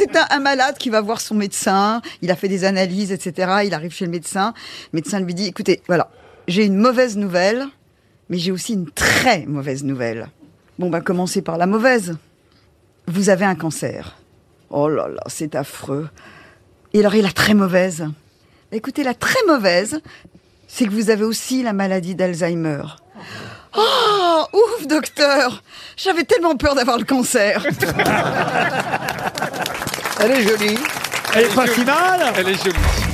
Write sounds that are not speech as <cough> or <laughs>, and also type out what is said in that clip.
c'est un, malade qui va voir son médecin. Il a fait des analyses, etc. Il arrive chez le médecin. Le médecin lui dit, écoutez, voilà, j'ai une mauvaise nouvelle, mais j'ai aussi une très mauvaise nouvelle. Bon, ben, commencez par la mauvaise. Vous avez un cancer. Oh là là, c'est affreux. Et alors, et la très mauvaise? Écoutez, la très mauvaise, c'est que vous avez aussi la maladie d'Alzheimer. Oh, ouf, docteur J'avais tellement peur d'avoir le cancer. <laughs> Elle est jolie. Elle est pas si mal Elle est jolie.